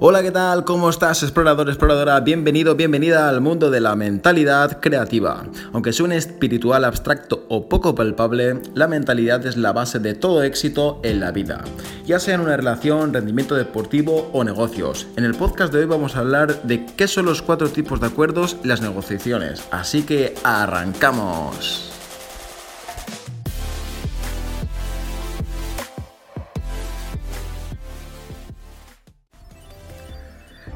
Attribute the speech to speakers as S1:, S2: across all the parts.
S1: Hola, ¿qué tal? ¿Cómo estás, explorador, exploradora? Bienvenido, bienvenida al mundo de la mentalidad creativa. Aunque suene espiritual, abstracto o poco palpable, la mentalidad es la base de todo éxito en la vida, ya sea en una relación, rendimiento deportivo o negocios. En el podcast de hoy vamos a hablar de qué son los cuatro tipos de acuerdos y las negociaciones. Así que arrancamos.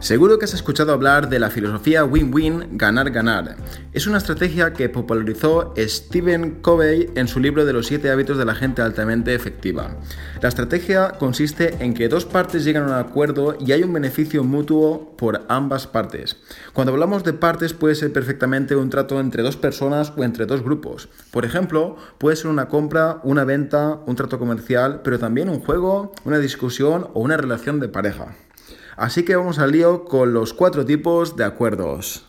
S1: Seguro que has escuchado hablar de la filosofía win-win, ganar-ganar. Es una estrategia que popularizó Stephen Covey en su libro de los 7 hábitos de la gente altamente efectiva. La estrategia consiste en que dos partes llegan a un acuerdo y hay un beneficio mutuo por ambas partes. Cuando hablamos de partes puede ser perfectamente un trato entre dos personas o entre dos grupos. Por ejemplo, puede ser una compra, una venta, un trato comercial, pero también un juego, una discusión o una relación de pareja. Así que vamos al lío con los cuatro tipos de acuerdos.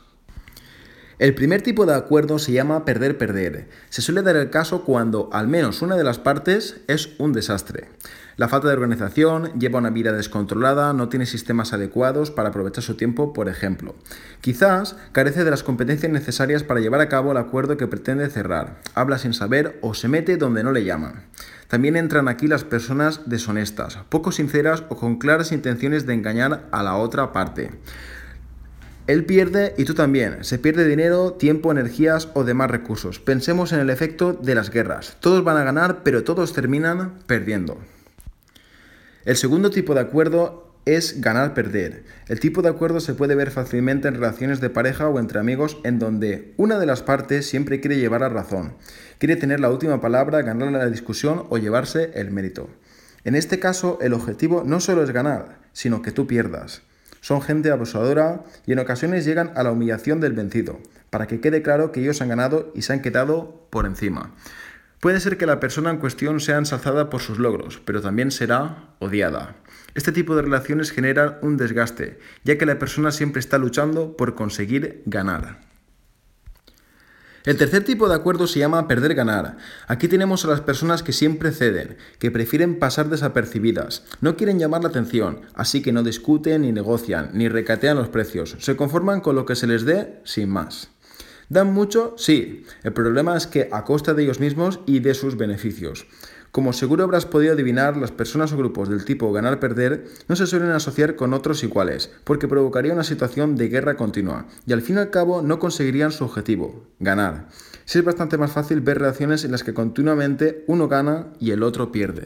S1: El primer tipo de acuerdo se llama perder-perder. Se suele dar el caso cuando al menos una de las partes es un desastre. La falta de organización, lleva una vida descontrolada, no tiene sistemas adecuados para aprovechar su tiempo, por ejemplo. Quizás carece de las competencias necesarias para llevar a cabo el acuerdo que pretende cerrar, habla sin saber o se mete donde no le llaman. También entran aquí las personas deshonestas, poco sinceras o con claras intenciones de engañar a la otra parte. Él pierde y tú también. Se pierde dinero, tiempo, energías o demás recursos. Pensemos en el efecto de las guerras. Todos van a ganar, pero todos terminan perdiendo. El segundo tipo de acuerdo es ganar-perder. El tipo de acuerdo se puede ver fácilmente en relaciones de pareja o entre amigos en donde una de las partes siempre quiere llevar la razón, quiere tener la última palabra, ganar la discusión o llevarse el mérito. En este caso, el objetivo no solo es ganar, sino que tú pierdas. Son gente abusadora y en ocasiones llegan a la humillación del vencido, para que quede claro que ellos han ganado y se han quedado por encima. Puede ser que la persona en cuestión sea ensalzada por sus logros, pero también será odiada. Este tipo de relaciones generan un desgaste, ya que la persona siempre está luchando por conseguir ganar. El tercer tipo de acuerdo se llama perder-ganar. Aquí tenemos a las personas que siempre ceden, que prefieren pasar desapercibidas, no quieren llamar la atención, así que no discuten ni negocian, ni recatean los precios, se conforman con lo que se les dé sin más. ¿Dan mucho? Sí. El problema es que a costa de ellos mismos y de sus beneficios. Como seguro habrás podido adivinar, las personas o grupos del tipo ganar-perder no se suelen asociar con otros iguales, porque provocaría una situación de guerra continua, y al fin y al cabo no conseguirían su objetivo, ganar. Si es bastante más fácil ver relaciones en las que continuamente uno gana y el otro pierde.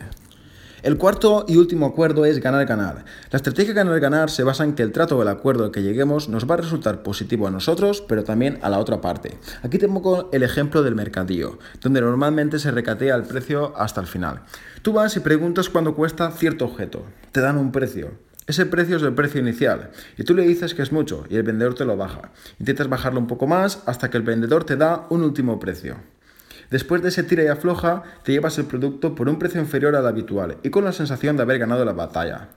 S1: El cuarto y último acuerdo es ganar-ganar. La estrategia ganar-ganar se basa en que el trato o el acuerdo al que lleguemos nos va a resultar positivo a nosotros, pero también a la otra parte. Aquí tengo el ejemplo del mercadillo, donde normalmente se recatea el precio hasta el final. Tú vas y preguntas cuánto cuesta cierto objeto. Te dan un precio. Ese precio es el precio inicial y tú le dices que es mucho y el vendedor te lo baja. Intentas bajarlo un poco más hasta que el vendedor te da un último precio. Después de ese tira y afloja, te llevas el producto por un precio inferior al habitual y con la sensación de haber ganado la batalla.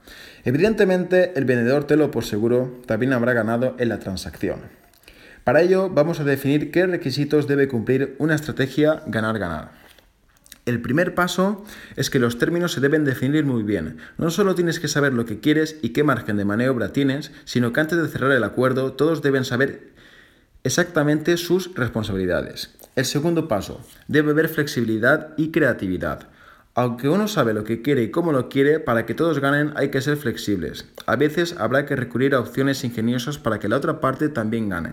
S1: Evidentemente, el vendedor te lo por seguro también habrá ganado en la transacción. Para ello, vamos a definir qué requisitos debe cumplir una estrategia ganar-ganar. El primer paso es que los términos se deben definir muy bien. No solo tienes que saber lo que quieres y qué margen de maniobra tienes, sino que antes de cerrar el acuerdo todos deben saber exactamente sus responsabilidades. El segundo paso, debe haber flexibilidad y creatividad. Aunque uno sabe lo que quiere y cómo lo quiere, para que todos ganen hay que ser flexibles. A veces habrá que recurrir a opciones ingeniosas para que la otra parte también gane.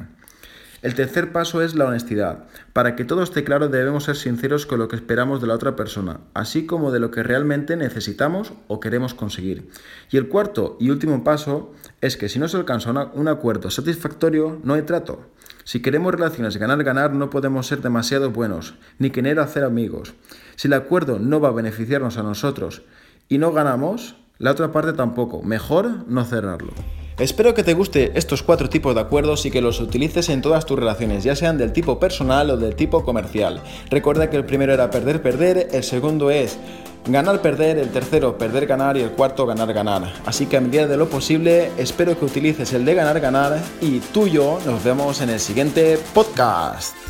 S1: El tercer paso es la honestidad. Para que todo esté claro debemos ser sinceros con lo que esperamos de la otra persona, así como de lo que realmente necesitamos o queremos conseguir. Y el cuarto y último paso es que si no se alcanza un acuerdo satisfactorio, no hay trato. Si queremos relaciones ganar-ganar, no podemos ser demasiado buenos, ni querer hacer amigos. Si el acuerdo no va a beneficiarnos a nosotros y no ganamos, la otra parte tampoco. Mejor no cerrarlo. Espero que te guste estos cuatro tipos de acuerdos y que los utilices en todas tus relaciones, ya sean del tipo personal o del tipo comercial. Recuerda que el primero era perder-perder, el segundo es ganar-perder, el tercero perder-ganar y el cuarto ganar-ganar. Así que a medida de lo posible, espero que utilices el de ganar-ganar y tú y yo nos vemos en el siguiente podcast.